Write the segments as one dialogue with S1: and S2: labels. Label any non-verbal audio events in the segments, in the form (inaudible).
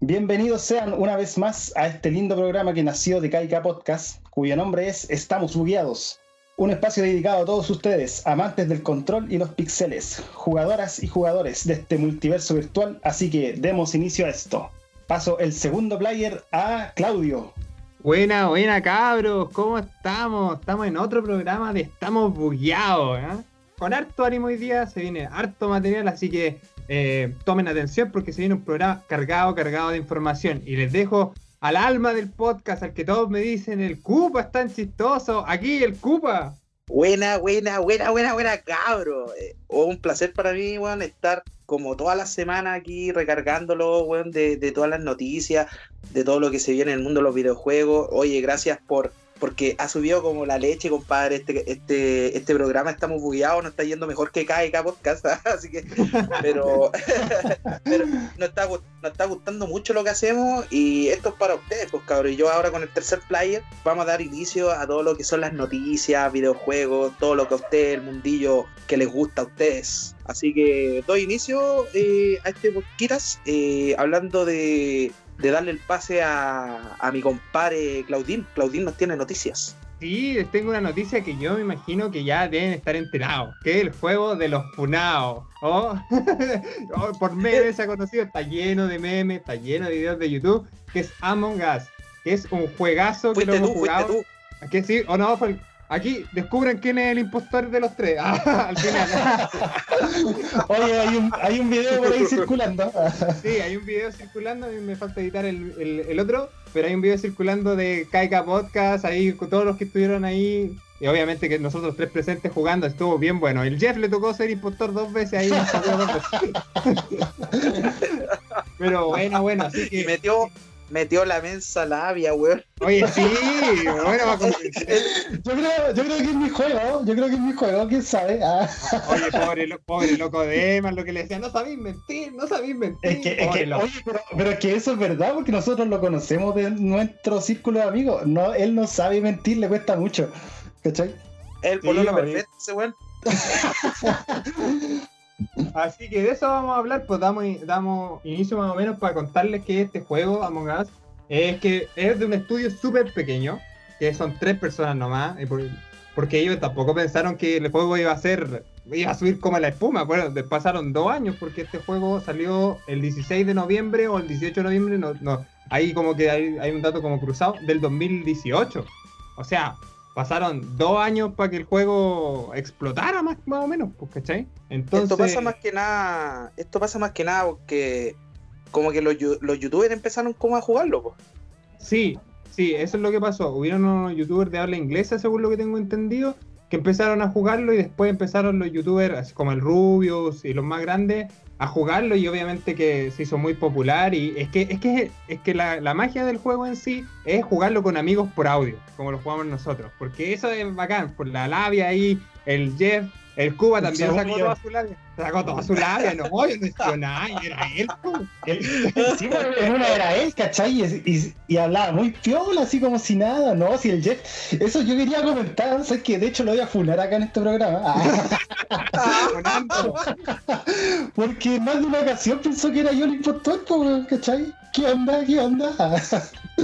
S1: Bienvenidos sean una vez más a este lindo programa que nació de Kaika Podcast, cuyo nombre es Estamos Bugueados. Un espacio dedicado a todos ustedes, amantes del control y los pixeles, jugadoras y jugadores de este multiverso virtual, así que demos inicio a esto. Paso el segundo player a Claudio.
S2: Buena, buena cabros, ¿cómo estamos? Estamos en otro programa de Estamos Bugueados, ¿eh? Con harto ánimo hoy día, se viene harto material, así que eh, tomen atención porque se viene un programa cargado, cargado de información. Y les dejo al alma del podcast, al que todos me dicen, el Cupa es tan chistoso. Aquí, el Cupa.
S3: Buena, buena, buena, buena, buena, cabro. Eh, un placer para mí, weón, estar como toda la semana aquí recargándolo, weón, de, de todas las noticias, de todo lo que se viene en el mundo de los videojuegos. Oye, gracias por porque ha subido como la leche, compadre. Este, este, este programa estamos bugueados, nos está yendo mejor que KK Podcast, (laughs) así que, pero, (laughs) pero nos, está, nos está gustando mucho lo que hacemos y esto es para ustedes, pues cabrón. Y yo ahora con el tercer player vamos a dar inicio a todo lo que son las noticias, videojuegos, todo lo que a ustedes, el mundillo que les gusta a ustedes. Así que doy inicio eh, a este podcast eh, hablando de de darle el pase a, a mi compadre Claudín. Claudín nos tiene noticias.
S2: Sí, les tengo una noticia que yo me imagino que ya deben estar enterados, que es el juego de los funados. Oh, (laughs) oh, por memes se ha conocido, está lleno de memes, está lleno de videos de YouTube, que es Among Us, que es un juegazo que lo hemos jugado. Tú. ¿Qué sí? ¿O no? Fue Aquí descubren quién es el impostor de los tres. (laughs) Ah, al final. (laughs)
S1: Oye, hay un, hay un video por ahí (laughs) circulando.
S2: sí, hay un video circulando. A mí me falta editar el, el, otro. Pero hay un video circulando de Kaika Podcast. Ahí con todos los que estuvieron ahí. Y obviamente que nosotros tres presentes jugando estuvo bien bueno. El Jeff le tocó ser impostor dos veces ahí. pero bueno, bueno. Así que.
S3: Y metió metió la mensa labia, weón.
S2: Oye, sí, (laughs) bueno,
S1: yo, creo, yo creo que es mi juego, yo creo que es mi juego, quién sabe.
S2: Ah. Oye, pobre, pobre loco de Eman, lo que le decía, no sabéis mentir, no sabéis mentir.
S1: Es que, es que oye, pero, pero, es que eso es verdad, porque nosotros lo conocemos de nuestro círculo de amigos. No, él no sabe mentir, le cuesta mucho. ¿Cachai?
S3: El pololo perfecto, ese weón. (laughs)
S2: Así que de eso vamos a hablar, pues damos, damos inicio más o menos para contarles que este juego, Among Us, es que es de un estudio súper pequeño, que son tres personas nomás, porque ellos tampoco pensaron que el juego iba a ser, iba a subir como la espuma, bueno, pasaron dos años porque este juego salió el 16 de noviembre o el 18 de noviembre, no, no, ahí como que hay, hay un dato como cruzado, del 2018. O sea, pasaron dos años para que el juego explotara más, más o menos, pues, ¿cachai?
S3: Entonces... Esto pasa más que nada, esto pasa más que nada porque como que los, los youtubers empezaron como a jugarlo, pues.
S2: Sí, sí, eso es lo que pasó. Hubieron unos youtubers de habla inglesa, según lo que tengo entendido, que empezaron a jugarlo y después empezaron los youtubers, así como el Rubius y los más grandes, a jugarlo y obviamente que se hizo muy popular y es que es que es que la, la, magia del juego en sí es jugarlo con amigos por audio, como lo jugamos nosotros, porque eso es bacán, por la labia ahí, el Jeff el Cuba también sacó toda su labia. Sacó toda su labia, no, yo no hizo (laughs) nada, era él.
S1: Sí, pero en una era él, ¿cachai? Y, y, hablaba muy piola, así como si nada, ¿no? Si el Jeff. Eso yo quería comentar, ¿sabes? Que de hecho lo voy a funar acá en este programa. (laughs) Porque más de una ocasión pensó que era yo el impostor, ¿cachai? ¿Qué onda? ¿Qué onda?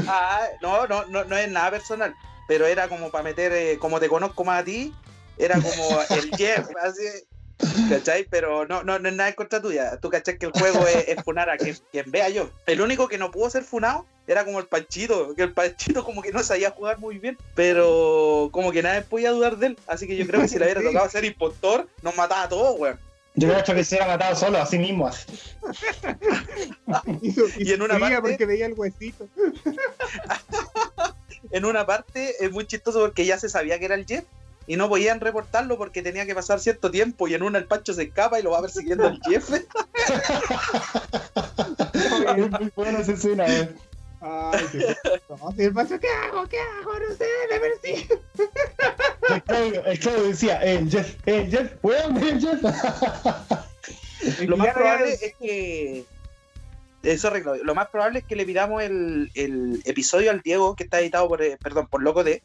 S3: ah, no, no, no, no es nada personal, pero era como para meter, eh, como te conozco más a ti era como el Jeff, así. ¿Cachai? Pero no, no, no es nada en contra tuya. Tú cachai que el juego es, funar a quien, vea yo. El único que no pudo ser funado era como el Panchito, que el Panchito como que no sabía jugar muy bien, pero como que nadie podía dudar de él. Así que yo creo que si le hubiera (laughs) tocado ser impostor, nos mataba a todos, weón.
S1: Yo creo que se hubiera matado solo, así mismo. (laughs)
S2: y, en una parte. porque veía el huesito. (laughs)
S3: en una parte es muy chistoso porque ya se sabía que era el Jeff y no podían reportarlo porque tenía que pasar cierto tiempo y en una el Pancho se escapa y lo va persiguiendo el jefe. (laughs)
S1: es muy buena esa escena, eh.
S2: Ay, qué el Pancho, ¿qué hago? ¿Qué hago? No sé, me persigue.
S1: El Claudio, decía, el Jeff, el Jeff, weón, el Jeff. (laughs)
S3: Lo más probable es que eso arreglo. Lo más probable es que le pidamos el, el, episodio al Diego que está editado por, eh, perdón, por Loco D.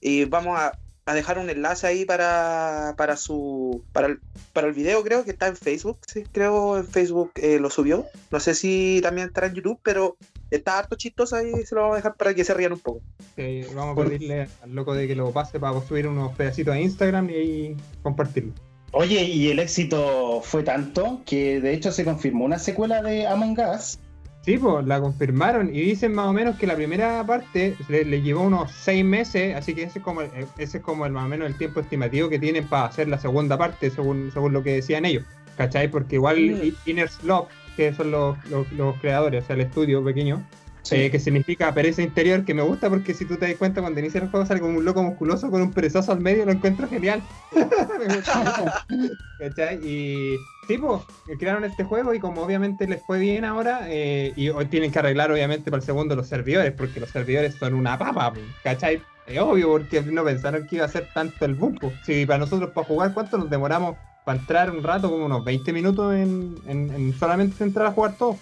S3: Y vamos a, a dejar un enlace ahí para, para su para el, para el video creo que está en Facebook sí creo en Facebook eh, lo subió no sé si también estará en YouTube pero está harto chistoso ahí se lo vamos a dejar para que se rían un poco
S2: Sí, vamos a pedirle al loco de que lo pase para subir unos pedacitos a Instagram y ahí compartirlo.
S1: Oye, y el éxito fue tanto que de hecho se confirmó una secuela de Among Us.
S2: Sí, pues la confirmaron y dicen más o menos que la primera parte le, le llevó unos seis meses, así que ese es como el, ese es como el más o menos el tiempo estimativo que tienen para hacer la segunda parte, según, según lo que decían ellos. ¿Cachai? Porque igual. Inner Slope, que son los, los, los creadores, o sea, el estudio pequeño,
S1: Sí.
S2: eh, que significa pereza interior, que me gusta porque si tú te das cuenta cuando inicia el juego sale como un loco musculoso con un perezoso al medio, lo encuentro genial. (laughs) Me gusta. ¿Cachai? Y tipo, crearon este juego y como obviamente les fue bien ahora, eh, y hoy tienen que arreglar obviamente para el segundo los servidores, porque los servidores son una papa, ¿cachai? Es obvio, porque no pensaron que iba a ser tanto el boom. Si para nosotros para jugar, ¿cuánto nos demoramos para entrar un rato? Como unos 20 minutos en, en- en solamente entrar a jugar todo.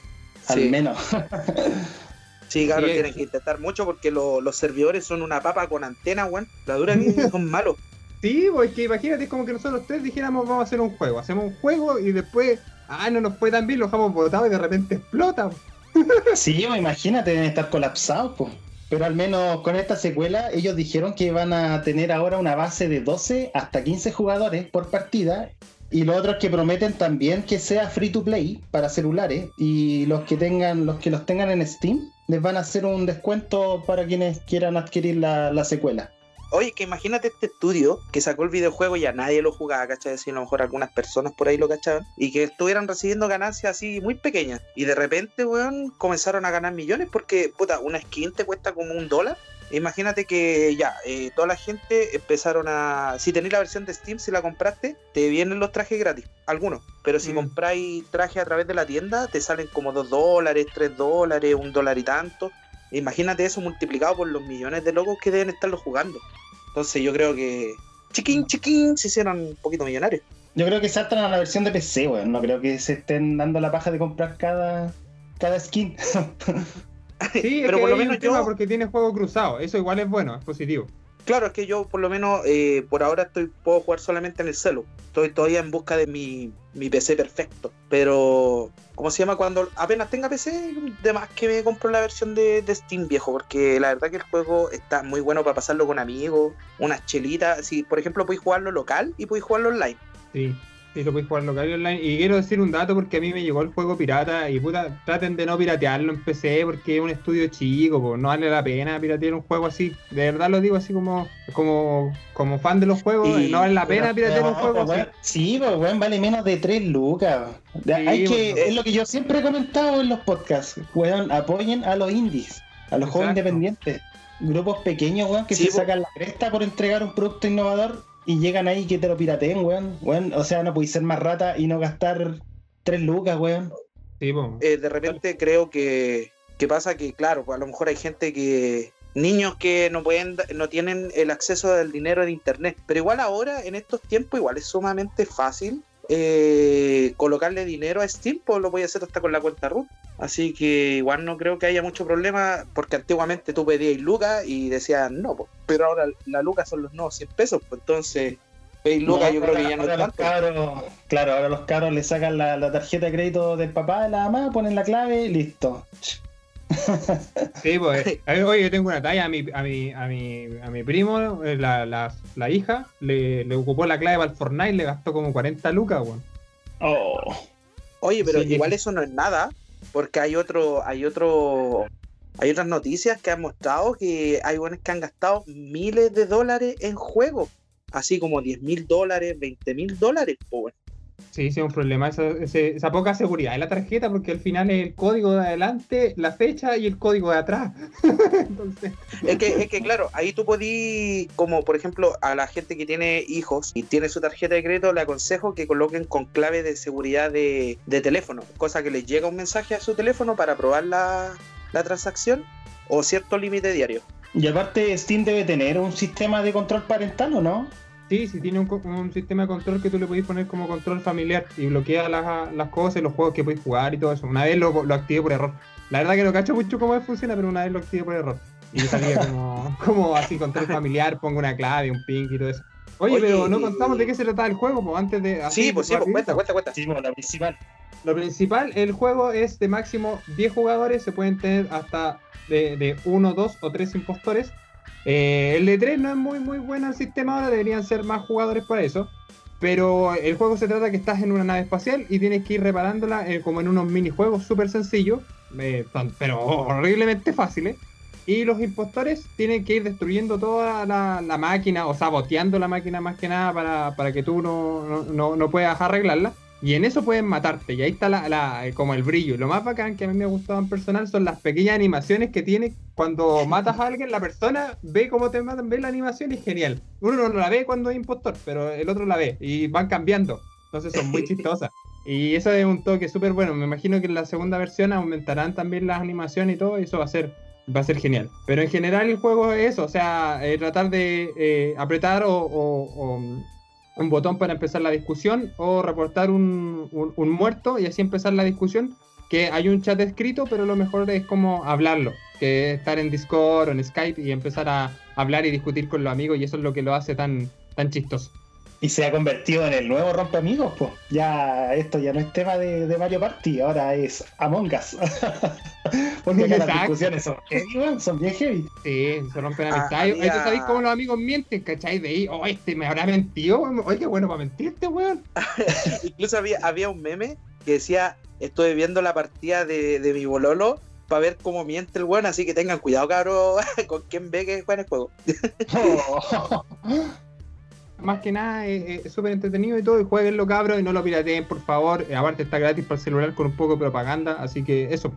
S1: Al
S3: Sí.
S1: menos. (laughs)
S3: Sí, claro,
S2: Sí,
S3: tienen
S2: sí.
S3: que intentar mucho porque lo- los servidores son una papa con antena, weón. La dura que (laughs) son malos.
S2: Sí, pues que imagínate, es como que nosotros tres dijéramos vamos a hacer un juego, hacemos un juego y después, ah, no nos fue tan bien, lo dejamos botado y de repente explota. (laughs)
S1: Sí, pues, imagínate, deben estar colapsados, pues. Pero al menos con esta secuela, ellos dijeron que van a tener ahora una base de 12 hasta 15 jugadores por partida. Y los otros que prometen también que sea free to play para celulares. Y los que tengan, los que los tengan en Steam, les van a hacer un descuento para quienes quieran adquirir la, la secuela.
S3: Oye, que imagínate este estudio que sacó el videojuego y ya nadie lo jugaba, ¿cachai? Así a lo mejor algunas personas por ahí lo cachaban. Y que estuvieran recibiendo ganancias así muy pequeñas. Y de repente, weón, comenzaron a ganar millones porque, puta, una skin te cuesta como un dólar. Imagínate que ya, eh, toda la gente empezaron a... Si tenéis la versión de Steam, si la compraste, te vienen los trajes gratis, algunos. Pero si
S2: Mm.
S3: compráis trajes a través de la tienda, te salen como 2 dólares, 3 dólares, un dólar y tanto. Imagínate eso multiplicado por los millones de locos que deben estarlo jugando. Entonces yo creo que chiquín, chiquín, se hicieron un poquito millonarios.
S1: Yo creo que saltan a la versión de PC, weón. No creo que se estén dando la paja de comprar cada, cada skin. (laughs)
S2: Sí, es
S3: Pero
S2: que
S3: por lo menos yo-
S2: porque tiene juego cruzado, eso igual es bueno, es positivo.
S3: Claro, es que yo por lo menos eh, por ahora estoy puedo jugar solamente en el celu. Estoy todavía en busca de mi, mi PC perfecto. Pero, ¿cómo se llama? Cuando apenas tenga PC, de más que me compro la versión de, de Steam viejo. Porque la verdad que el juego está muy bueno para pasarlo con amigos, unas chelitas. Si, por ejemplo, podéis jugarlo local y podéis jugarlo online.
S2: Sí, sí, lo puedes jugar local y online. Y quiero decir un dato porque a mí me llegó el juego pirata y puta, traten de no piratearlo en PC porque es un estudio chico, po, no vale la pena piratear un juego así. De verdad lo digo así como como, como fan de los juegos,
S3: Y-
S2: no vale la pena piratear un juego
S1: pues,
S2: así.
S1: Sí, pues weón, vale menos de 3 lucas. Hay que,
S2: pues,
S1: es lo que yo siempre he comentado en los podcasts. Weón, apoyen a los indies, a los juegos independientes. Grupos pequeños, weón, que
S3: Sí,
S1: se
S3: po.
S1: sacan la cresta por entregar un producto innovador y llegan ahí que te lo pirateen, weón. weón o sea, no podéis ser más rata y no gastar 3 lucas, weón.
S2: Sí.
S3: Eh, de repente creo que, que pasa que, claro, pues a lo mejor hay gente que. Niños que no pueden, no tienen el acceso al dinero de internet. Pero igual ahora, en estos tiempos, igual es sumamente fácil eh, colocarle dinero a Steam, pues lo voy a hacer hasta con la cuenta root. Así que igual no creo que haya mucho problema, porque antiguamente tú pedías lucas y decían no, pues. pero ahora la lucas son los nuevos 100 pesos, pues entonces pedís lucas
S1: No,
S3: yo creo que ya no es tanto.
S1: cabros- Claro, ahora los cabros le sacan la, la tarjeta de crédito del papá, de la mamá, ponen la clave y listo.
S2: Sí, pues, eh, oye, yo tengo una talla a mi, a mi, a mi, a mi primo, eh, la, la, la hija, le, le ocupó la clave para el Fortnite, le gastó como 40 lucas, weón.
S1: Oh.
S3: Oye, pero
S2: Sí.
S3: igual eso no es nada, porque hay otro, hay otro, hay otras noticias que han mostrado que hay buenos que han gastado miles de dólares en juegos, así como 10 mil dólares, 20 mil dólares, weón.
S2: Sí, sí, es un problema, esa, esa poca seguridad en la tarjeta, porque al final es el código de adelante, la fecha y el código de atrás. (laughs) Entonces,
S3: Es que, es que claro, ahí tú podí, como por ejemplo, a la gente que tiene hijos y tiene su tarjeta de crédito, le aconsejo que coloquen con clave de seguridad de, de teléfono, cosa que les llega un mensaje a su teléfono para probar la, la transacción o cierto límite diario.
S1: Y aparte, Steam debe tener un sistema de control parental, ¿o no?
S2: Sí, sí tiene un, co- un sistema de control que tú le podés poner como control familiar y bloquea las, las cosas y los juegos que podéis jugar y todo eso. Una vez lo, lo activé por error. La verdad que no cacho mucho cómo funciona, pero una vez lo activé por error. Y salía como, (laughs) como así control familiar, pongo una clave, un ping y todo eso. Oye,
S3: Oye,
S2: pero no contamos de qué se trataba el juego, pues antes de. así,
S3: Sí, pues sí, pues cuenta, cuenta, cuenta.
S1: Sí, bueno, la principal.
S2: Lo principal, el juego es de máximo 10 jugadores, se pueden tener hasta de, de 1, 2 o 3 impostores. Eh, el de 3 no es muy muy bueno el sistema ahora, deberían ser más jugadores para eso. Pero el juego se trata que estás en una nave espacial y tienes que ir reparándola eh, como en unos minijuegos súper sencillos, eh, pero horriblemente fáciles. Y los impostores tienen que ir destruyendo toda la, la máquina o saboteando la máquina más que nada para, para que tú no, no, no- no puedas arreglarla. Y en eso pueden matarte. Y ahí está la, la- como el brillo. Lo más bacán que a mí me ha gustado en personal son las pequeñas animaciones que tiene cuando matas a alguien. La persona ve cómo te matan, ve la animación y es genial. Uno no la ve cuando es impostor, pero el otro la ve. Y van cambiando. Entonces son muy (laughs) chistosas. Y eso es un toque súper bueno. Me imagino que en la segunda versión aumentarán también las animaciones y todo. Y eso va a ser, va a ser genial. Pero en general el juego es eso. O sea, eh, tratar de eh, apretar o- o- o un botón para empezar la discusión o reportar un, un- un muerto y así empezar la discusión. Que hay un chat escrito, pero lo mejor es como hablarlo, que es estar en Discord o en Skype y empezar a hablar y discutir con los amigos y eso es lo que lo hace tan, tan chistoso.
S1: Y se ha convertido en el nuevo rompe amigos, pues. Ya esto ya no es tema de, de Mario Party, ahora es Among Us. (laughs) Porque acá las discusiones son heavy, weón, son bien heavy.
S2: Sí, se rompen
S3: Ah,
S2: amistades. Ahí
S3: había-
S2: tú sabes cómo los amigos mienten, ¿cachai? De ahí, oh, este me habrá mentido. Oye, qué bueno para mentirte, weón. (laughs)
S3: Incluso había, había un meme que decía, estoy viendo la partida de, de mi bololo para ver cómo miente el weón, así que tengan cuidado, cabros, (laughs) con quién ve que juega en el juego.
S2: Más que nada es es súper entretenido y todo. Y jueguenlo, cabros, y no lo pirateen, por favor. Eh, Aparte está gratis para el celular con un poco de propaganda. Así que eso.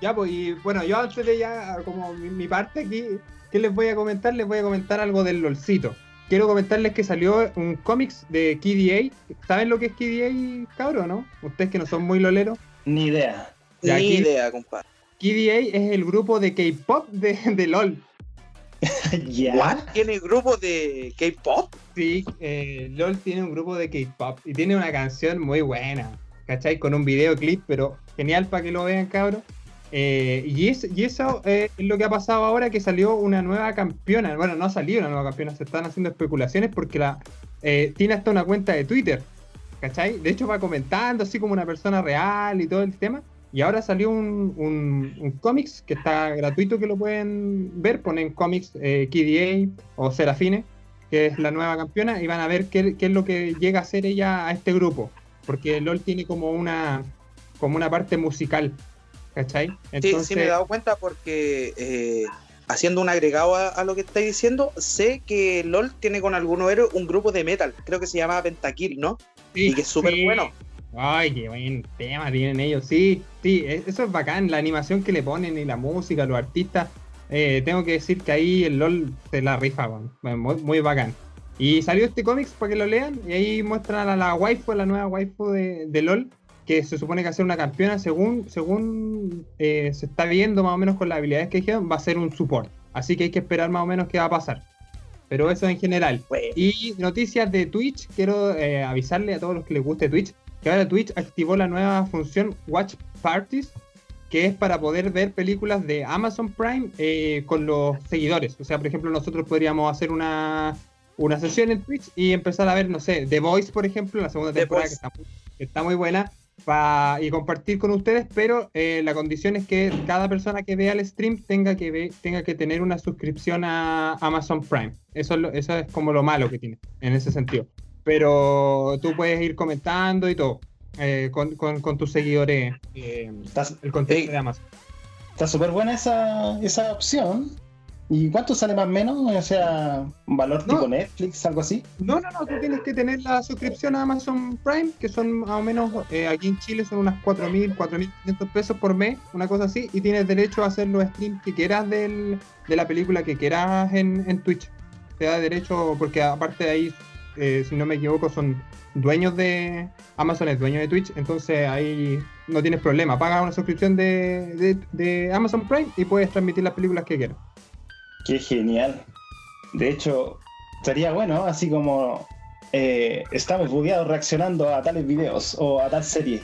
S2: Ya, pues, y bueno, yo antes de ya, como mi, mi parte aquí, ¿qué les voy a comentar? Les voy a comentar algo del LOLcito. Quiero comentarles que salió un cómics de KDA. ¿Saben lo que es KDA, cabros, no? Ustedes que no son muy loleros.
S1: Ni idea.
S2: Ya,
S3: Ni
S2: aquí-
S3: idea, compadre.
S2: KDA es el grupo de K-pop de, de LOL. (laughs)
S1: ya.
S3: ¿What? ¿Tiene grupo de K-pop?
S2: Sí, eh, LOL tiene un grupo de K-pop y tiene una canción muy buena, ¿cachai? Con un videoclip, pero genial para que lo vean, cabros. Eh, y, es- y eso eh, es lo que ha pasado ahora que salió una nueva campeona. Bueno, no ha salido una nueva campeona, se están haciendo especulaciones porque la eh, tiene hasta una cuenta de Twitter, ¿cachai? De hecho va comentando así como una persona real y todo el tema. Y ahora salió un, un, un cómics que está gratuito que lo pueden ver. Ponen cómics eh, KDA o Serafine, que es la nueva campeona, y van a ver qué, qué es lo que llega a hacer ella a este grupo. Porque LOL tiene como una, como una parte musical, ¿cachai?
S3: Sí, sí me he dado cuenta porque eh, haciendo un agregado a, a lo que estáis diciendo, sé que LOL tiene con algunos héroes un grupo de metal, creo que se llama Pentakill, ¿no?
S2: sí,
S3: y que es súper
S2: sí.
S3: bueno.
S2: Ay, qué buen tema tienen ellos. Sí, sí, e- eso es bacán. La animación que le ponen y la música, los artistas. eh, tengo que decir que ahí el LOL se la rifa, weón. muy, muy bacán. Y salió este cómics para que lo lean. Y ahí muestran a la waifu, la nueva waifu de, de LOL. Que se supone que va a ser una campeona. Según, según eh, se está viendo más o menos con las habilidades que dijeron, va a ser un support. Así que hay que esperar más o menos qué va a pasar. Pero eso en general. Y noticias de Twitch, quiero eh, avisarle a todos los que les guste Twitch que ahora Twitch activó la nueva función Watch Parties, que es para poder ver películas de Amazon Prime eh, con los seguidores. O sea, por ejemplo, nosotros podríamos hacer una, una sesión en Twitch y empezar a ver, no sé, The Voice, por ejemplo, la segunda temporada que está, muy- que está muy buena. pa- y compartir con ustedes, pero eh, la condición es que cada persona que vea el stream tenga que, ve- tenga que tener una suscripción a Amazon Prime. Eso es, lo- eso es como lo malo que tiene en ese sentido. Pero tú puedes ir comentando y todo eh, con, con- con tus seguidores eh, el contenido
S3: Ey.
S2: de Amazon.
S1: está súper buena esa, esa opción. ¿Y cuánto sale más o menos? O sea, un valor
S2: No.
S1: tipo Netflix, algo así.
S2: No, no, no, tú tienes que tener la suscripción a Amazon Prime, que son más o menos, eh, aquí en Chile son unas 4.000, 4.500 pesos por mes, una cosa así, y tienes derecho a hacer los streams que quieras del, de la película que quieras en, en Twitch. Te da derecho, porque aparte de ahí, eh, si no me equivoco, son dueños de Amazon, es dueño de Twitch, entonces ahí no tienes problema. Pagas una suscripción de, de, Amazon Prime y puedes transmitir las películas que quieras.
S1: Qué genial. De hecho, sería bueno, así como eh, estamos bugueados reaccionando a tales videos o a tal serie.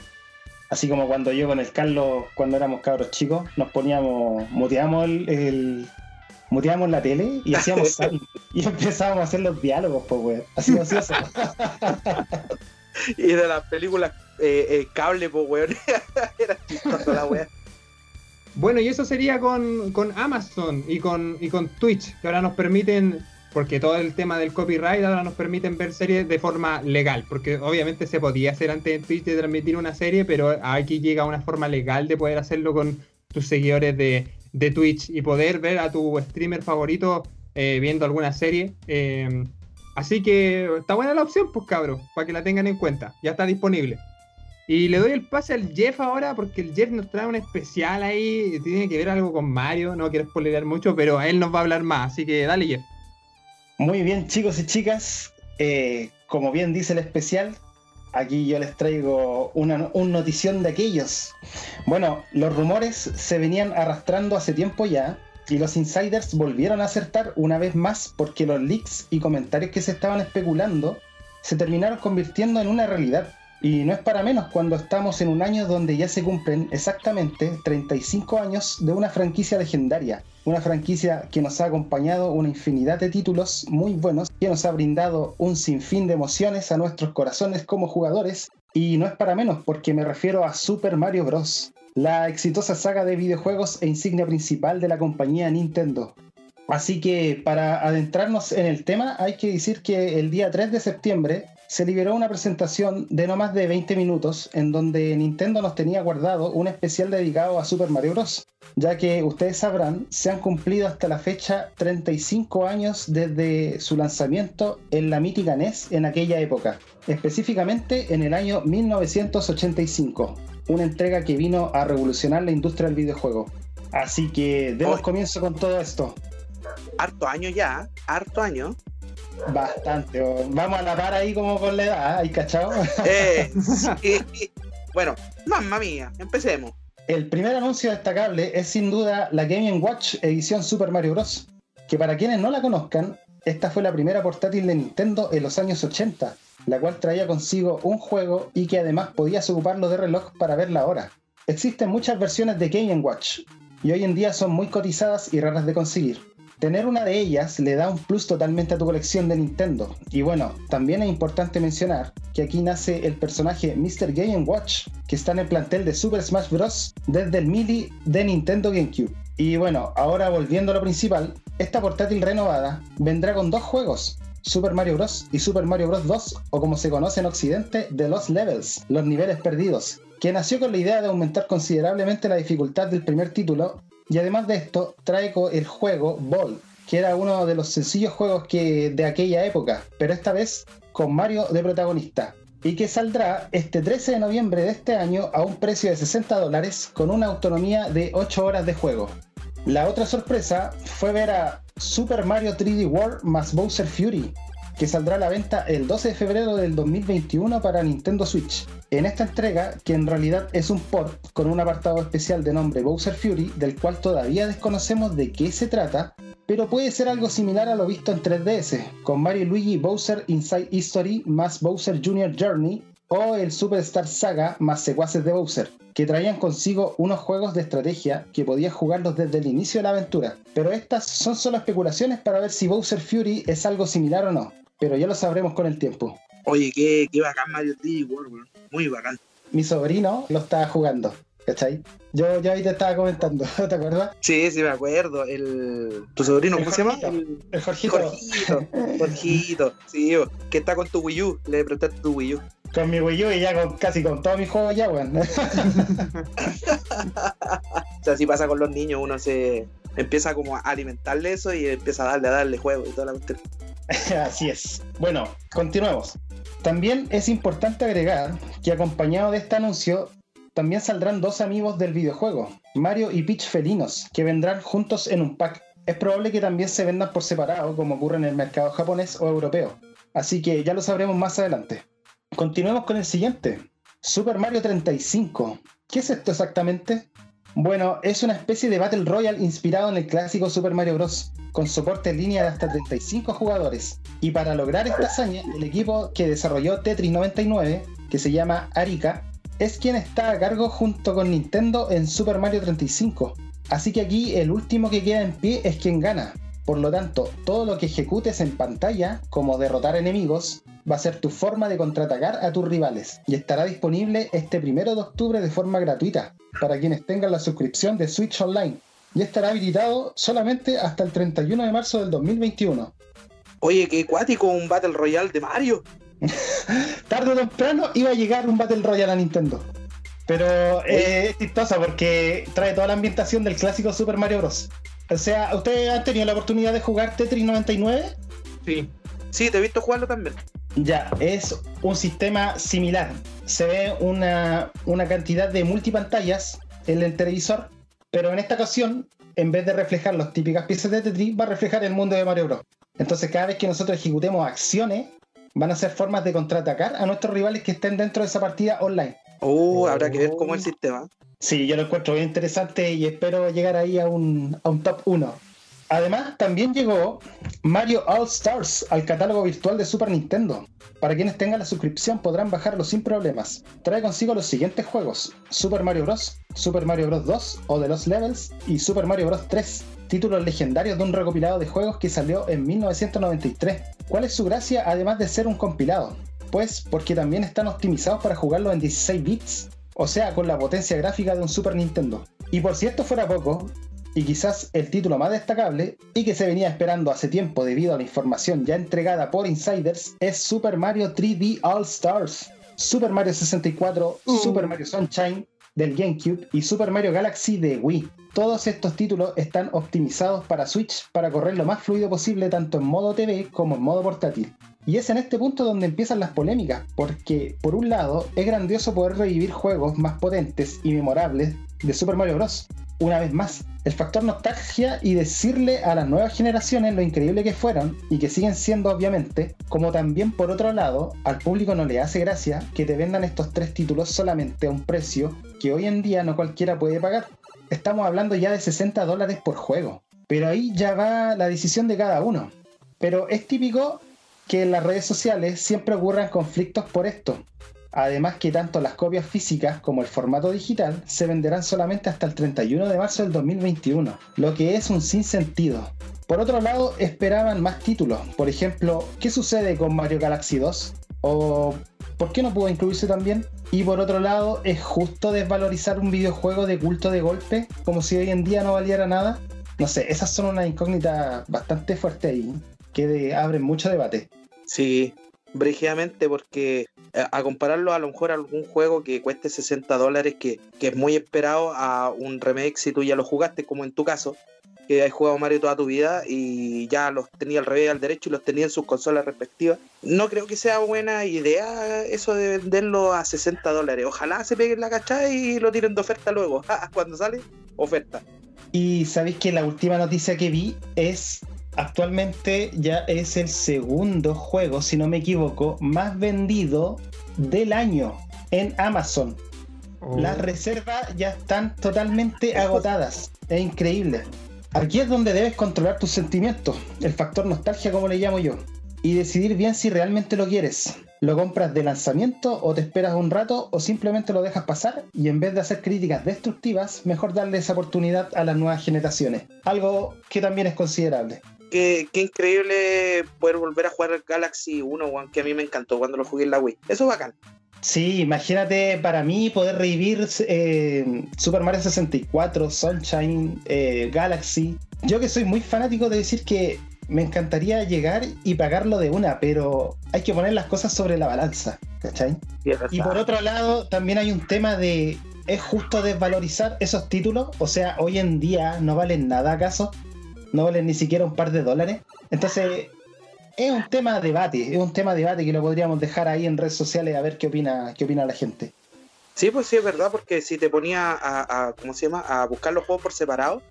S1: Así como cuando yo con el Carlos, cuando éramos cabros chicos, nos poníamos, muteamos el- muteábamos la tele y hacíamos (laughs) sal, y empezábamos a hacer los diálogos, pues, weón. Así gracioso. (laughs)
S3: Y de las películas eh, eh, cable, pues, weón. (laughs) Era chistoso la weá.
S2: Bueno, y eso sería con, con Amazon y con, y con Twitch, que ahora nos permiten, porque todo el tema del copyright ahora nos permiten ver series de forma legal, porque obviamente se podía hacer antes en Twitch de transmitir una serie, pero aquí llega una forma legal de poder hacerlo con tus seguidores de, de Twitch y poder ver a tu streamer favorito eh, viendo alguna serie. Eh, así que está buena la opción, pues cabros, para que la tengan en cuenta. Ya está disponible. Y le doy el pase al Jeff ahora, porque el Jeff nos trae un especial ahí. Tiene que ver algo con Mario. No quiero spoilerar mucho, pero él nos va a hablar más. Así que dale, Jeff.
S1: Muy bien, chicos y chicas. Eh, como bien dice el especial, aquí yo les traigo una, un notición de aquellos. Bueno, los rumores se venían arrastrando hace tiempo ya. Y los insiders volvieron a acertar una vez más porque los leaks y comentarios que se estaban especulando se terminaron convirtiendo en una realidad. Y no es para menos cuando estamos en un año donde ya se cumplen exactamente 35 años de una franquicia legendaria, una franquicia que nos ha acompañado una infinidad de títulos muy buenos, que nos ha brindado un sinfín de emociones a nuestros corazones como jugadores, y no es para menos porque me refiero a Super Mario Bros., la exitosa saga de videojuegos e insignia principal de la compañía Nintendo. Así que para adentrarnos en el tema hay que decir que el día 3 de septiembre se liberó una presentación de no más de 20 minutos en donde Nintendo nos tenía guardado un especial dedicado a Super Mario Bros. Ya que ustedes sabrán, se han cumplido hasta la fecha 35 años desde su lanzamiento en la mítica NES en aquella época, específicamente en el año 1985, una entrega que vino a revolucionar la industria del videojuego. Así que demos comienzo con todo esto.
S3: Harto año ya, harto año.
S1: Bastante. oh. Vamos a la par ahí como con la edad, ¿hay cachado? (laughs)
S3: Eh, sí. Bueno, mamma mía, empecemos.
S1: El primer anuncio destacable es sin duda la Game Watch edición Super Mario Bros. Que para quienes no la conozcan, esta fue la primera portátil de Nintendo en los años 80, la cual traía consigo un juego y que además podías ocuparlo de reloj para ver la hora. Existen muchas versiones de Game Watch y hoy en día son muy cotizadas y raras de conseguir. Tener una de ellas le da un plus totalmente a tu colección de Nintendo. Y bueno, también es importante mencionar que aquí nace el personaje Mr. Game Watch, que está en el plantel de Super Smash Bros. desde el Melee de Nintendo GameCube. Y bueno, ahora volviendo a lo principal, esta portátil renovada vendrá con dos juegos, Super Mario Bros. y Super Mario Bros. 2, o como se conoce en Occidente, The Lost Levels, los niveles perdidos, que nació con la idea de aumentar considerablemente la dificultad del primer título, y además de esto, trae el juego Ball, que era uno de los sencillos juegos que de aquella época, pero esta vez con Mario de protagonista, y que saldrá este 13 de noviembre de este año a un precio de 60 dólares con una autonomía de 8 horas de juego. La otra sorpresa fue ver a Super Mario 3D World más Bowser Fury, que saldrá a la venta el 12 de febrero del 2021 para Nintendo Switch. En esta entrega, que en realidad es un port con un apartado especial de nombre Bowser Fury, del cual todavía desconocemos de qué se trata, pero puede ser algo similar a lo visto en 3DS, con Mario Luigi Bowser Inside History más Bowser Jr. Journey o el Superstar Saga más secuaces de Bowser, que traían consigo unos juegos de estrategia que podías jugarlos desde el inicio de la aventura. Pero estas son solo especulaciones para ver si Bowser Fury es algo similar o no, pero ya lo sabremos con el tiempo.
S3: Oye, qué, qué bacán Mario 3D World. Muy bacán.
S1: Mi sobrino lo estaba jugando, ¿cachai? Yo, yo ahí te estaba comentando, (laughs) ¿te acuerdas?
S3: Sí, sí, me acuerdo. El... ¿Tu sobrino,
S1: El
S3: cómo se llama? El...
S1: El Jorgito,
S3: Jorgito. Jorgito. Sí, que está con tu Wii U. Le prestaste tu Wii U.
S1: con mi Wii U y ya con, casi con todos mis juegos ya, weón. (laughs)
S3: O sea, así pasa con los niños. Uno se empieza como a alimentarle eso y empieza a darle, a darle juego y toda la cuestión. (laughs)
S1: Así es. Bueno, continuemos. También es importante agregar que acompañado de este anuncio también saldrán dos amigos del videojuego, Mario y Peach felinos, que vendrán juntos en un pack. Es probable que también se vendan por separado, como ocurre en el mercado japonés o europeo. Así que ya lo sabremos más adelante. Continuemos con el siguiente. Super Mario 35. ¿Qué es esto exactamente? Bueno, es una especie de Battle Royale inspirado en el clásico Super Mario Bros., con soporte en línea de hasta 35 jugadores. Y para lograr esta hazaña, el equipo que desarrolló Tetris 99, que se llama Arica, es quien está a cargo junto con Nintendo en Super Mario 35. Así que aquí el último que queda en pie es quien gana. Por lo tanto, todo lo que ejecutes en pantalla, como derrotar enemigos, va a ser tu forma de contraatacar a tus rivales y estará disponible este primero de octubre de forma gratuita para quienes tengan la suscripción de Switch Online y estará habilitado solamente hasta el 31 de marzo del 2021.
S3: Oye, qué cuático un Battle Royale de Mario. (laughs)
S1: Tarde o temprano iba a llegar un Battle Royale a Nintendo. Pero eh, es chistosa porque trae toda la ambientación del clásico Super Mario Bros. O sea, ¿ustedes han tenido la oportunidad de jugar Tetris 99?
S2: Sí.
S3: Sí, te he visto jugarlo también.
S1: Ya, es un sistema similar. Se ve una, una cantidad de multipantallas en el televisor, pero en esta ocasión, en vez de reflejar las típicas piezas de Tetris, va a reflejar el mundo de Mario Bros. Entonces, cada vez que nosotros ejecutemos acciones, van a ser formas de contraatacar a nuestros rivales que estén dentro de esa partida online.
S3: Uh, habrá que ver cómo es el sistema.
S1: Sí, yo lo encuentro bien interesante y espero llegar ahí a un, a un top 1. Además, también llegó Mario All Stars al catálogo virtual de Super Nintendo. Para quienes tengan la suscripción podrán bajarlo sin problemas. Trae consigo los siguientes juegos: Super Mario Bros., Super Mario Bros. 2 o The Lost Levels y Super Mario Bros. 3, títulos legendarios de un recopilado de juegos que salió en 1993. ¿Cuál es su gracia además de ser un compilado? Pues porque también están optimizados para jugarlo en 16 bits, o sea, con la potencia gráfica de un Super Nintendo. Y por si esto fuera poco, y quizás el título más destacable, y que se venía esperando hace tiempo debido a la información ya entregada por insiders, es Super Mario 3D All Stars, Super Mario 64, Super Mario Sunshine del GameCube y Super Mario Galaxy de Wii. Todos estos títulos están optimizados para Switch para correr lo más fluido posible tanto en modo TV como en modo portátil. Y es en este punto donde empiezan las polémicas, porque por un lado es grandioso poder revivir juegos más potentes y memorables de Super Mario Bros. Una vez más, el factor nostalgia y decirle a las nuevas generaciones lo increíble que fueron y que siguen siendo obviamente, como también por otro lado, al público no le hace gracia que te vendan estos tres títulos solamente a un precio que hoy en día no cualquiera puede pagar. Estamos hablando ya de 60 dólares por juego, pero ahí ya va la decisión de cada uno. Pero es típico que en las redes sociales siempre ocurran conflictos por esto. Además que tanto las copias físicas como el formato digital se venderán solamente hasta el 31 de marzo del 2021, lo que es un sinsentido. Por otro lado, esperaban más títulos. Por ejemplo, ¿qué sucede con Mario Galaxy 2? ¿O por qué no pudo incluirse también? Y por otro lado, ¿es justo desvalorizar un videojuego de culto de golpe como si hoy en día no valiera nada? No sé, esas son una incógnita bastante fuerte ahí, que abren mucho debate.
S3: Sí, brígidamente, porque eh, a compararlo a lo mejor a algún juego que cueste 60 dólares, que, que es muy esperado a un remake si tú ya lo jugaste, como en tu caso, que has jugado Mario toda tu vida y ya los tenía al revés y al derecho y los tenía en sus consolas respectivas. No creo que sea buena idea eso de venderlo a 60 dólares. Ojalá se peguen la cachada y lo tiren de oferta luego. (laughs) Cuando sale, oferta.
S1: Y sabéis que la última noticia que vi es actualmente ya es el segundo juego, si no me equivoco, más vendido del año en Amazon.
S2: Oh.
S1: Las reservas ya están totalmente agotadas. Es increíble. Aquí es donde debes controlar tus sentimientos, el factor nostalgia como le llamo yo, y decidir bien si realmente lo quieres. ¿Lo compras de lanzamiento o te esperas un rato o simplemente lo dejas pasar y en vez de hacer críticas destructivas, mejor darle esa oportunidad a las nuevas generaciones? Algo que también es considerable.
S3: Qué, qué increíble poder volver a jugar Galaxy 1, weón, que a mí me encantó cuando lo jugué en la Wii. Eso es bacán.
S1: Sí, imagínate para mí poder revivir eh, Super Mario 64, Sunshine, eh, Galaxy. Yo que soy muy fanático de decir que me encantaría llegar y pagarlo de una, pero hay que poner las cosas sobre la balanza, ¿cachai? Y por otro lado, también hay un tema de, ¿es justo desvalorizar esos títulos? O sea, hoy en día no valen nada acaso, no valen ni siquiera un par de dólares. Entonces, es un tema de debate, es un tema de debate que lo podríamos dejar ahí en redes sociales a ver qué opina, qué opina la gente.
S3: Sí, pues sí, es verdad, porque si te ponía a, ¿cómo se llama? A buscar los juegos por separado,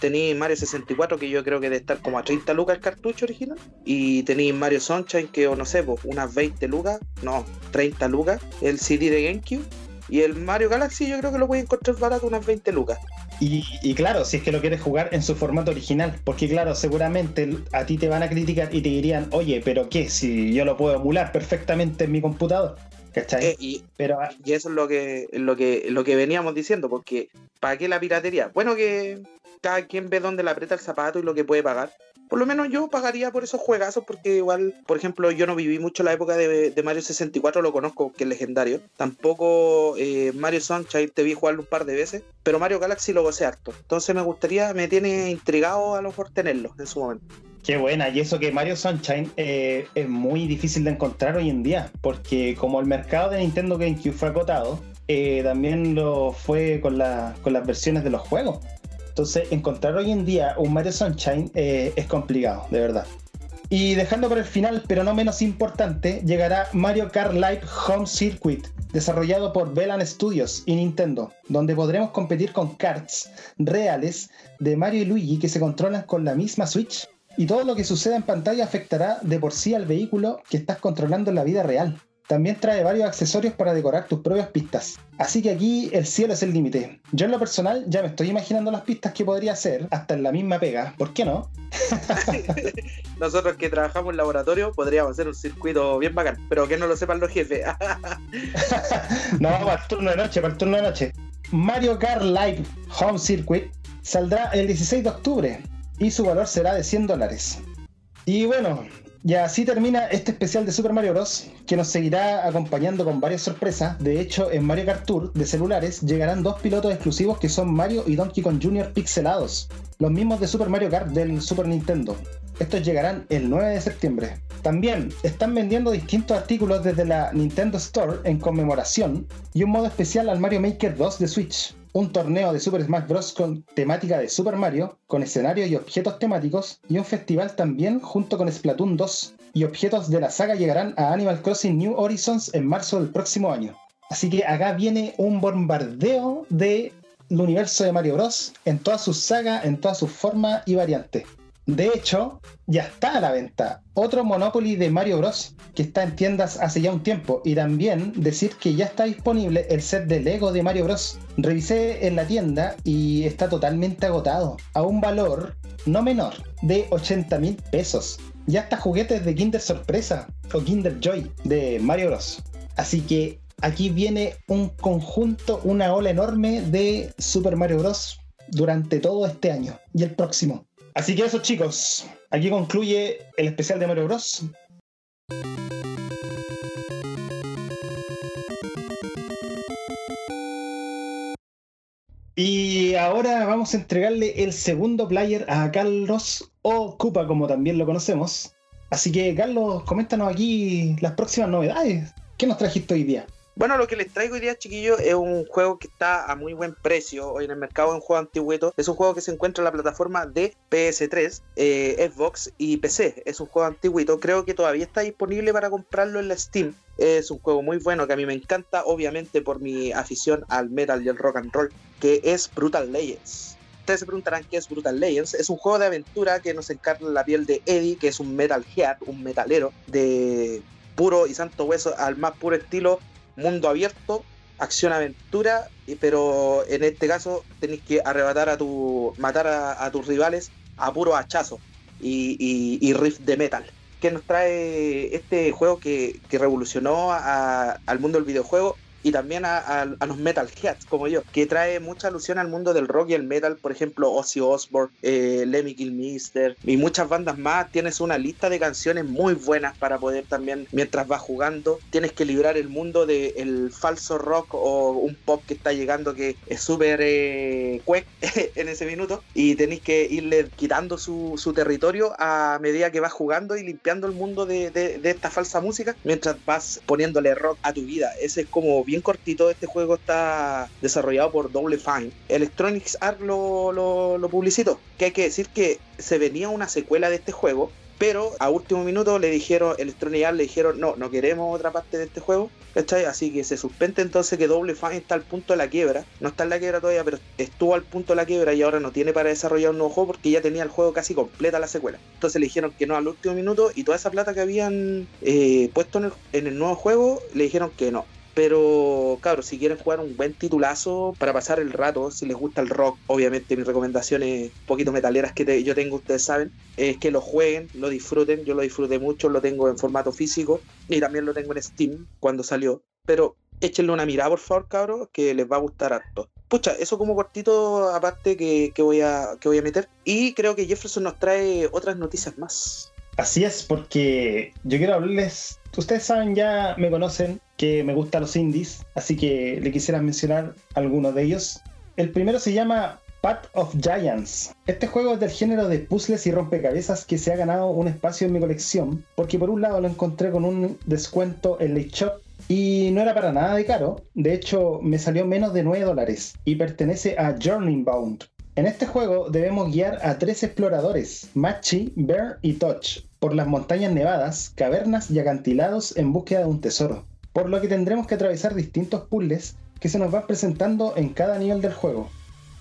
S3: tenéis Mario 64, que yo creo que debe estar como a 30 lucas el cartucho original, y tenéis Mario Sunshine, que no sé, pues unas 20 lucas, no, 30 lucas, el CD de GameCube, y el Mario Galaxy yo creo que lo voy a encontrar barato, unas 20 lucas.
S1: Y, y claro, si es que lo quieres jugar en su formato original, porque claro, seguramente a ti te van a criticar y te dirían, oye, pero ¿qué? Si yo lo puedo emular perfectamente en mi computador, ¿cachai?
S3: Eh, y,
S1: pero ah,
S3: y eso es lo que, lo que, lo que veníamos diciendo, porque ¿para qué la piratería? Bueno que cada quien ve dónde le aprieta el zapato y lo que puede pagar. Por lo menos yo pagaría por esos juegazos porque igual, por ejemplo, yo no viví mucho la época de, de Mario 64, lo conozco, que es legendario. Tampoco eh, Mario Sunshine te vi jugarlo un par de veces, pero Mario Galaxy lo gocé harto. Entonces me gustaría, me tiene intrigado a lo mejor tenerlo en su momento.
S1: Qué buena, y eso que Mario Sunshine eh, es muy difícil de encontrar hoy en día, porque como el mercado de Nintendo GameCube fue acotado, eh, también lo fue con, la, con las versiones de los juegos. Entonces, encontrar hoy en día un Mario Sunshine eh, es complicado, de verdad. Y dejando por el final, pero no menos importante, llegará Mario Kart Live Home Circuit, desarrollado por Velan Studios y Nintendo, donde podremos competir con karts reales de Mario y Luigi que se controlan con la misma Switch. Y todo lo que suceda en pantalla afectará de por sí al vehículo que estás controlando en la vida real. También trae varios accesorios para decorar tus propias pistas. Así que aquí el cielo es el límite. Yo en lo personal ya me estoy imaginando las pistas que podría hacer, hasta en la misma pega. ¿Por qué no? (laughs)
S3: Nosotros que trabajamos en laboratorio podríamos hacer un circuito bien bacán, pero que no lo sepan los jefes. (laughs)
S1: no, para el turno de noche, para el turno de noche. Mario Kart Live Home Circuit saldrá el 16 de octubre y su valor será de 100 dólares. Y bueno, y así termina este especial de Super Mario Bros. que nos seguirá acompañando con varias sorpresas. De hecho, en Mario Kart Tour de celulares llegarán dos pilotos exclusivos que son Mario y Donkey Kong Jr. pixelados, los mismos de Super Mario Kart del Super Nintendo. Estos llegarán el 9 de septiembre. También están vendiendo distintos artículos desde la Nintendo Store en conmemoración y un modo especial al Mario Maker 2 de Switch un torneo de Super Smash Bros. con temática de Super Mario, con escenarios y objetos temáticos, y un festival también junto con Splatoon 2, y objetos de la saga llegarán a Animal Crossing New Horizons en marzo del próximo año. Así que acá viene un bombardeo del universo de Mario Bros. en toda su saga, en todas sus formas y variantes. De hecho, ya está a la venta otro Monopoly de Mario Bros. que está en tiendas hace ya un tiempo. Y también decir que ya está disponible el set de Lego de Mario Bros. Revisé en la tienda y está totalmente agotado. A un valor no menor de 80 mil pesos. Ya está juguetes de Kinder Sorpresa o Kinder Joy de Mario Bros. Así que aquí viene un conjunto, una ola enorme de Super Mario Bros. durante todo este año y el próximo. Así que eso chicos, aquí concluye el especial de Mario Bros. Y ahora vamos a entregarle el segundo player a Carlos o Cupa, como también lo conocemos. Así que, Carlos, coméntanos aquí las próximas novedades. ¿Qué nos trajiste hoy día?
S3: Bueno, lo que les traigo hoy día, chiquillos, es un juego que está a muy buen precio hoy en el mercado, un juego antigueto. Es un juego que se encuentra en la plataforma de PS3, eh, Xbox y PC. Es un juego antiguito, creo que todavía está disponible para comprarlo en la Steam. Es un juego muy bueno que a mí me encanta, obviamente por mi afición al metal y el rock and roll, que es Brutal Legends. Ustedes se preguntarán qué es Brutal Legends. Es un juego de aventura que nos encarna la piel de Eddie, que es un metalhead, un metalero de puro y santo hueso al más puro estilo mundo abierto, acción-aventura, pero en este caso tenéis que arrebatar a tu. matar a, tus rivales a puro hachazo y, riff de metal. Que nos trae este juego que, revolucionó al mundo del videojuego y también a, los metal heads como yo, que trae mucha alusión al mundo del rock y el metal, por ejemplo, Ozzy Osbourne, eh, Lemmy Kilmister y muchas bandas más. Tienes una lista de canciones muy buenas para poder también, mientras vas jugando, tienes que librar el mundo del falso rock o un pop que está llegando que es súper eh, (laughs) en ese minuto y tenéis que irle quitando su, territorio a medida que vas jugando y limpiando el mundo de, de esta falsa música mientras vas poniéndole rock a tu vida. Ese es como bien cortito. Este juego está desarrollado por Double Fine. Electronics Arts lo, lo, publicitó. Que hay que decir que se venía una secuela de este juego. Pero a último minuto le dijeron, Electronic Arts le dijeron, no, no queremos otra parte de este juego. Así que se suspende entonces que Double Fine está al punto de la quiebra. No está en la quiebra todavía, pero estuvo al punto de la quiebra y ahora no tiene para desarrollar un nuevo juego porque ya tenía el juego casi completa la secuela. Entonces le dijeron que no al último minuto y toda esa plata que habían eh, puesto en el nuevo juego le dijeron que no. Pero, claro, si quieren jugar un buen titulazo para pasar el rato, si les gusta el rock, obviamente mis recomendaciones un poquito metaleras que yo tengo, ustedes saben, es que lo jueguen, lo disfruten. Yo lo disfruté mucho, lo tengo en formato físico y también lo tengo en Steam cuando salió. Pero échenle una mirada, por favor, cabros, que les va a gustar harto. Pucha, eso como cortito, aparte que, que voy a, que voy a meter. Y creo que Jefferson nos trae otras noticias más.
S1: Así es, porque yo quiero hablarles. Ustedes saben, ya me conocen que me gustan los indies, así que le quisiera mencionar algunos de ellos. El primero se llama Path of Giants. Este juego es del género de puzzles y rompecabezas que se ha ganado un espacio en mi colección, porque por un lado lo encontré con un descuento en Late Shop y no era para nada de caro, de hecho me salió menos de 9 dólares y pertenece a Journey Bound. En este juego debemos guiar a tres exploradores, Machi, Bear y Touch, por las montañas nevadas, cavernas y acantilados en búsqueda de un tesoro, por lo que tendremos que atravesar distintos puzzles que se nos van presentando en cada nivel del juego.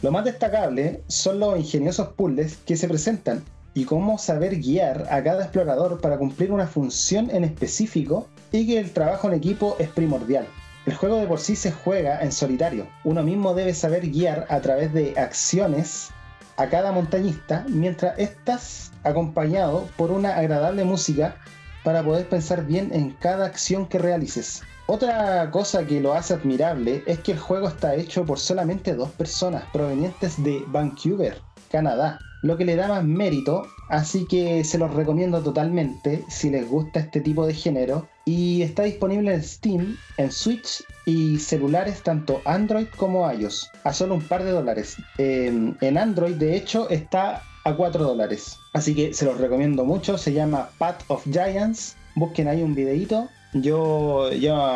S1: Lo más destacable son los ingeniosos puzzles que se presentan y cómo saber guiar a cada explorador para cumplir una función en específico y que el trabajo en equipo es primordial. El juego de por sí se juega en solitario. Uno mismo debe saber guiar a través de acciones a cada montañista mientras estás acompañado por una agradable música para poder pensar bien en cada acción que realices. Otra cosa que lo hace admirable es que el juego está hecho por solamente dos personas provenientes de Vancouver, Canadá, lo que le da más mérito, así que se los recomiendo totalmente si les gusta este tipo de género. Y está disponible en Steam, en Switch y celulares tanto Android como iOS, a solo un par de dólares. en Android, de hecho, está a 4 dólares. Así que se los recomiendo mucho, se llama Path of Giants. Busquen ahí un videito. Yo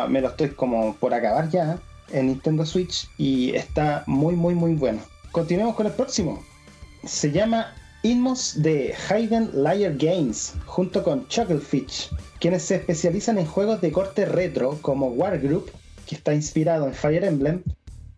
S1: me lo estoy como por acabar ya en Nintendo Switch y está muy muy muy bueno. Continuemos con el próximo se llama Inmos de Hayden Liar Games, junto con Chucklefish, quienes se especializan en juegos de corte retro como Wargroup, que está inspirado en Fire Emblem,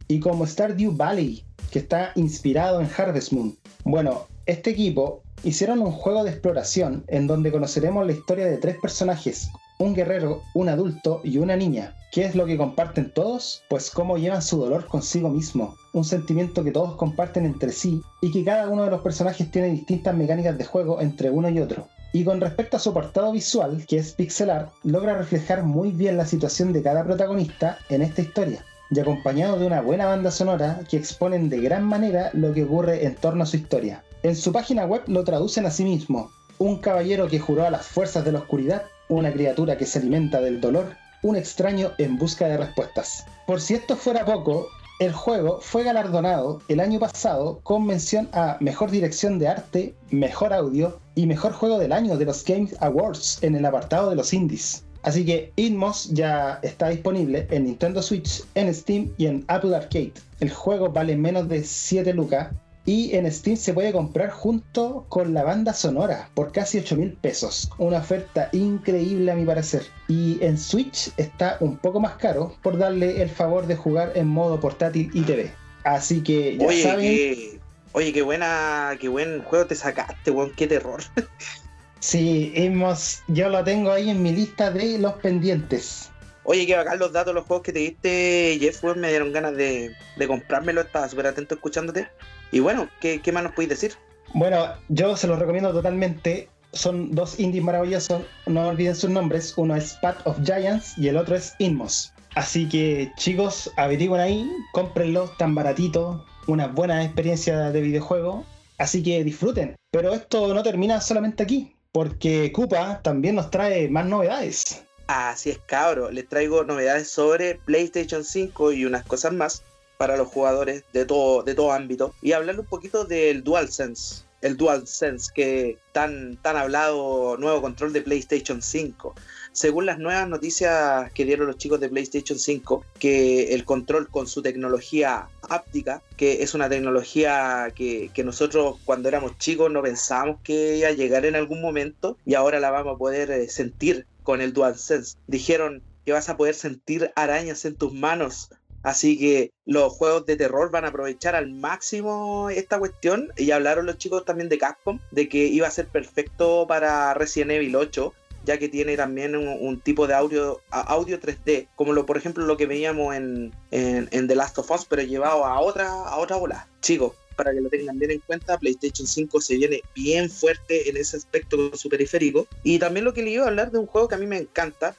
S1: y como Stardew Valley, que está inspirado en Harvest Moon. Bueno, este equipo hicieron un juego de exploración en donde conoceremos la historia de tres personajes, un guerrero, un adulto y una niña. ¿Qué es lo que comparten todos? Pues cómo llevan su dolor consigo mismo, un sentimiento que todos comparten entre sí y que cada uno de los personajes tiene distintas mecánicas de juego entre uno y otro. Y con respecto a su apartado visual, que es pixel art, logra reflejar muy bien la situación de cada protagonista en esta historia, y acompañado de una buena banda sonora que exponen de gran manera lo que ocurre en torno a su historia. En su página web lo traducen a sí mismo, un caballero que juró a las fuerzas de la oscuridad una criatura que se alimenta del dolor, un extraño en busca de respuestas. Por si esto fuera poco, el juego fue galardonado el año pasado con mención a Mejor Dirección de Arte, Mejor Audio y Mejor Juego del Año de los Game Awards en el apartado de los indies. Así que Inmos ya está disponible en Nintendo Switch, en Steam y en Apple Arcade. El juego vale menos de 7 lucas y en Steam se puede comprar junto con la banda sonora por casi 8 mil pesos. Una oferta increíble a mi parecer. Y en Switch está un poco más caro por darle el favor de jugar en modo portátil y TV. Así que ya
S3: oye,
S1: saben.
S3: Qué, oye, qué buena, qué buen juego te sacaste, weón, qué terror. (laughs)
S1: sí, hemos, yo lo tengo ahí en mi lista de los pendientes.
S3: Oye, qué bacán los datos, los juegos que te diste, Jeff, weón, me dieron ganas de, de comprármelo, estaba súper atento escuchándote. Y bueno, ¿qué, más nos podéis decir?
S1: Bueno, yo se los recomiendo totalmente. Son dos indies maravillosos, no olviden sus nombres. Uno es Path of Giants y el otro es Inmos. Así que chicos, averigüen ahí, cómprenlo tan baratito, una buena experiencia de videojuego. Así que disfruten. Pero esto no termina solamente aquí, porque Koopa también nos trae más novedades.
S3: Así es, cabro. Les traigo novedades sobre PlayStation 5 y unas cosas más para los jugadores de todo, de todo ámbito. Y hablar un poquito del DualSense. El DualSense, que tan, tan hablado nuevo control de PlayStation 5. Según las nuevas noticias que dieron los chicos de PlayStation 5, que el control con su tecnología áptica, que es una tecnología que, que, nosotros cuando éramos chicos no pensábamos que iba a llegar en algún momento y ahora la vamos a poder eh, sentir con el DualSense. Dijeron que vas a poder sentir arañas en tus manos Así que los juegos de terror van a aprovechar al máximo esta cuestión. Y hablaron los chicos también de Capcom de que iba a ser perfecto para Resident Evil 8, ya que tiene también un, tipo de audio, audio 3D, como lo, por ejemplo lo que veíamos en, en, The Last of Us, pero llevado a otra, a otra bola. Chicos, para que lo tengan bien en cuenta, PlayStation 5 se viene bien fuerte en ese aspecto con su periférico. Y también lo que le iba a hablar de un juego que a mí me encanta.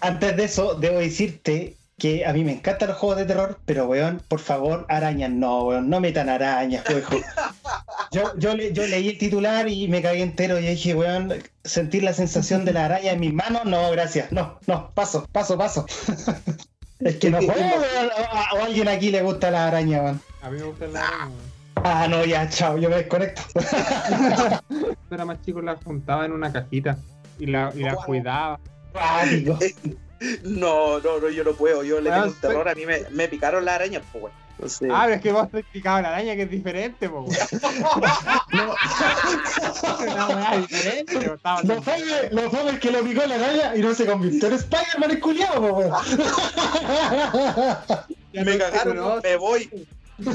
S1: Antes de eso, debo decirte que a mí me encantan los juegos de terror, pero weón, por favor, arañas no, weón, no metan arañas, weón. (laughs) Yo, yo, le- yo leí el titular y me cagué entero y dije, weón, sentir la sensación de la araña en mis manos, no, gracias, no, no, paso, paso, paso. (laughs) Es que no puedo, weón, o, a alguien aquí le gusta la araña, weón.
S2: A mí me gusta la araña, weón.
S1: Ah, no, ya, chao, yo me desconecto. (laughs)
S2: Cuando era más chico la juntaba en una cajita y la, y la cuidaba.
S1: Cuático.
S3: No, no, no, yo no puedo. Yo le
S2: Ah,
S3: tengo un terror. A mí me, me picaron las arañas, pues, weón.
S2: Ah, pero es que vos te picado la araña que es diferente, po, weón. (laughs) Una weá diferente,
S1: Lo fome, lo fome es que lo picó la araña y no se convirtió en Spider-Man el culiao, po, weón. (laughs)
S3: Me
S2: no
S3: cagaron, me voy. (laughs)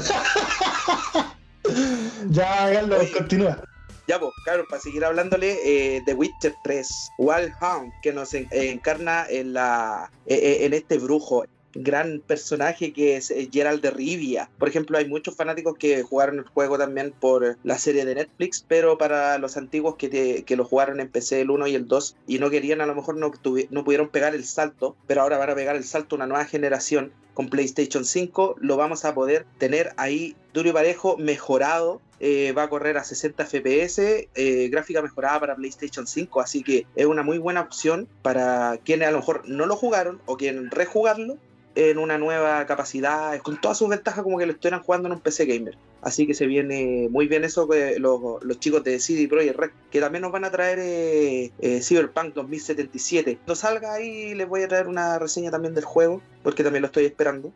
S1: Ya, Carlos, continúa.
S3: Ya, pues, claro, para seguir hablándole, eh, The Witcher 3, Wild Hunt, que nos en- eh, encarna en, la, eh, eh, en este brujo, gran personaje que es eh, Gerald de Rivia. Por ejemplo, hay muchos fanáticos que jugaron el juego también por la serie de Netflix, pero para los antiguos que, que lo jugaron en PC el 1 y el 2 y no querían, a lo mejor no, no pudieron pegar el salto, pero ahora van a pegar el salto una nueva generación con PlayStation 5, lo vamos a poder tener ahí duro y parejo, mejorado. eh, va a correr a 60 FPS, eh, gráfica mejorada para PlayStation 5, así que es una muy buena opción para quienes a lo mejor no lo jugaron o quieren rejugarlo en una nueva capacidad, con todas sus ventajas como que lo estuvieran jugando en un PC gamer. Así que se viene muy bien eso que los, los chicos de CD Projekt Red, que también nos van a traer eh, eh, Cyberpunk 2077. Cuando salga ahí les voy a traer una reseña también del juego, porque también lo estoy esperando.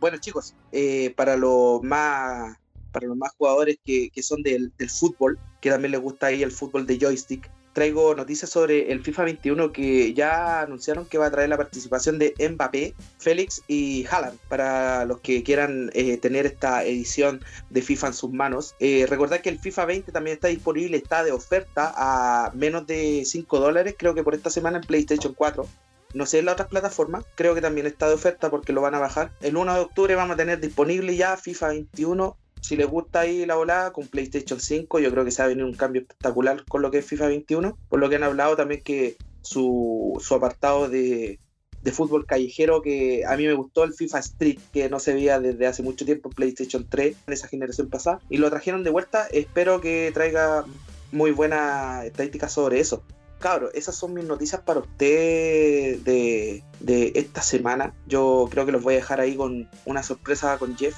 S3: Bueno chicos, eh, para los más para los más jugadores que, que son del, del fútbol, que también les gusta ahí el fútbol de joystick, traigo noticias sobre el FIFA 21 que ya anunciaron que va a traer la participación de Mbappé, Félix y Haaland para los que quieran eh, tener esta edición de FIFA en sus manos. Eh, recordad que el FIFA 20 también está disponible, está de oferta a menos de 5 dólares, creo que por esta semana en PlayStation 4. No sé en las otras plataformas, creo que también está de oferta porque lo van a bajar. El 1 de octubre vamos a tener disponible ya FIFA 21 si les gusta ahí la volada con PlayStation 5, yo creo que se va a venir un cambio espectacular con lo que es FIFA 21. Por lo que han hablado también que su, su apartado de, de fútbol callejero, que a mí me gustó el FIFA Street, que no se veía desde hace mucho tiempo en PlayStation 3, en esa generación pasada, y lo trajeron de vuelta. Espero que traiga muy buenas estadísticas sobre eso. Cabro, esas son mis noticias para usted de, de esta semana. Yo creo que los voy a dejar ahí con una sorpresa con Jeff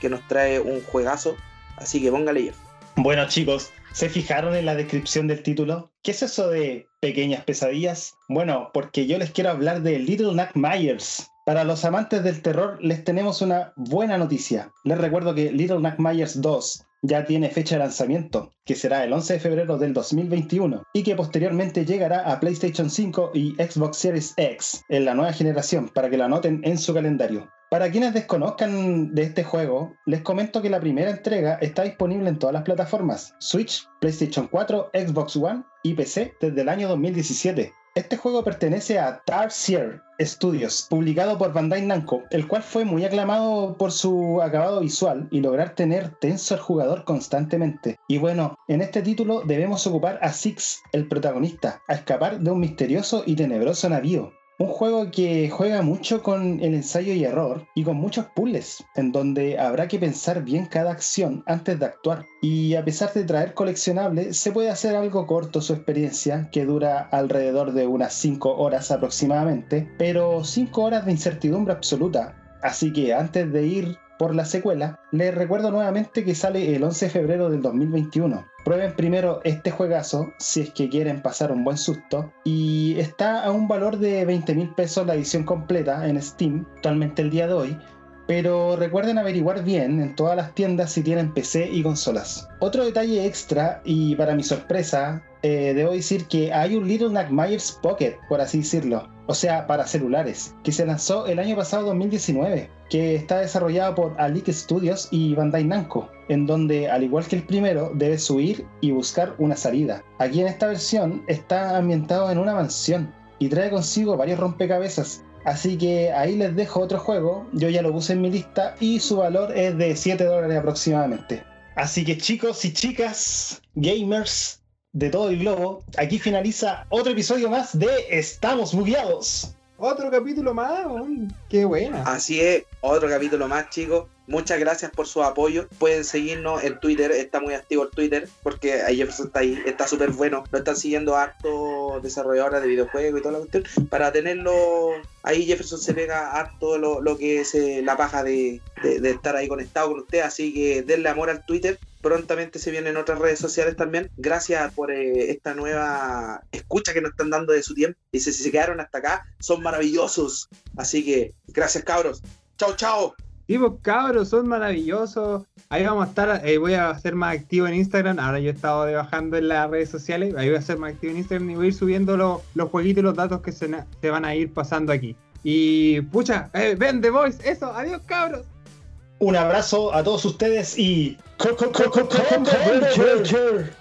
S3: que nos trae un juegazo. Así que póngale Jeff.
S1: Bueno, chicos, ¿se fijaron en la descripción del título? ¿Qué es eso de pequeñas pesadillas? Bueno, porque yo les quiero hablar de Little Nightmares. Para los amantes del terror les tenemos una buena noticia. Les recuerdo que Little Nightmares 2 ya tiene fecha de lanzamiento, que será el 11 de febrero del 2021, y que posteriormente llegará a PlayStation 5 y Xbox Series X en la nueva generación, para que lo anoten en su calendario. Para quienes desconozcan de este juego, les comento que la primera entrega está disponible en todas las plataformas, Switch, PlayStation 4, Xbox One y PC desde el año 2017. Este juego pertenece a Tarsier Studios, publicado por Bandai Namco, el cual fue muy aclamado por su acabado visual y lograr tener tenso al jugador constantemente. Y bueno, en este título debemos ocupar a Six, el protagonista, a escapar de un misterioso y tenebroso navío. Un juego que juega mucho con el ensayo y error y con muchos puzzles, en donde habrá que pensar bien cada acción antes de actuar. Y a pesar de traer coleccionables, se puede hacer algo corto su experiencia, que dura alrededor de unas 5 horas aproximadamente, pero 5 horas de incertidumbre absoluta. Así que antes de ir por la secuela, les recuerdo nuevamente que sale el 11 de febrero del 2021. Prueben primero este juegazo si es que quieren pasar un buen susto y está a un valor de 20 mil pesos la edición completa en Steam, actualmente el día de hoy, pero recuerden averiguar bien en todas las tiendas si tienen PC y consolas. Otro detalle extra, y para mi sorpresa, eh, debo decir que hay un Little Nightmares Pocket, por así decirlo, o sea, para celulares, que se lanzó el año pasado 2019, que está desarrollado por Alic Studios y Bandai Namco, en donde, al igual que el primero, debes subir y buscar una salida. Aquí en esta versión está ambientado en una mansión y trae consigo varios rompecabezas, Así que ahí les dejo otro juego, yo ya lo puse en mi lista y su valor es de 7 dólares aproximadamente. Así que chicos y chicas, gamers de todo el globo, aquí finaliza otro episodio más de Estamos Bugueados.
S2: Otro capítulo más, weón. Qué buena.
S3: Así es, otro capítulo más, chicos. Muchas gracias por su apoyo. Pueden seguirnos en Twitter, está muy activo el Twitter, porque ahí Jefferson está ahí, está súper bueno. Lo están siguiendo harto desarrolladores de videojuegos y toda la cuestión. Para tenerlo ahí, Jefferson se pega harto lo, lo que es eh, la paja de, de- de estar ahí conectado con usted. Así que denle amor al Twitter. Prontamente se vienen otras redes sociales también. Gracias por eh, esta nueva escucha que nos están dando de su tiempo. Y si se quedaron hasta acá, son maravillosos. Así que gracias, cabros. Chao, chao.
S2: Sí, pues cabros, son maravillosos. Ahí vamos a estar, eh, voy a ser más activo en Instagram. Ahora yo he estado bajando en las redes sociales. Ahí voy a ser más activo en Instagram y voy a ir subiendo lo- los jueguitos y los datos que se, se van a ir pasando aquí. Y pucha, eh, ven The Voice, eso, adiós cabros.
S1: Un abrazo a todos ustedes y. Co- co- co- co- Converger.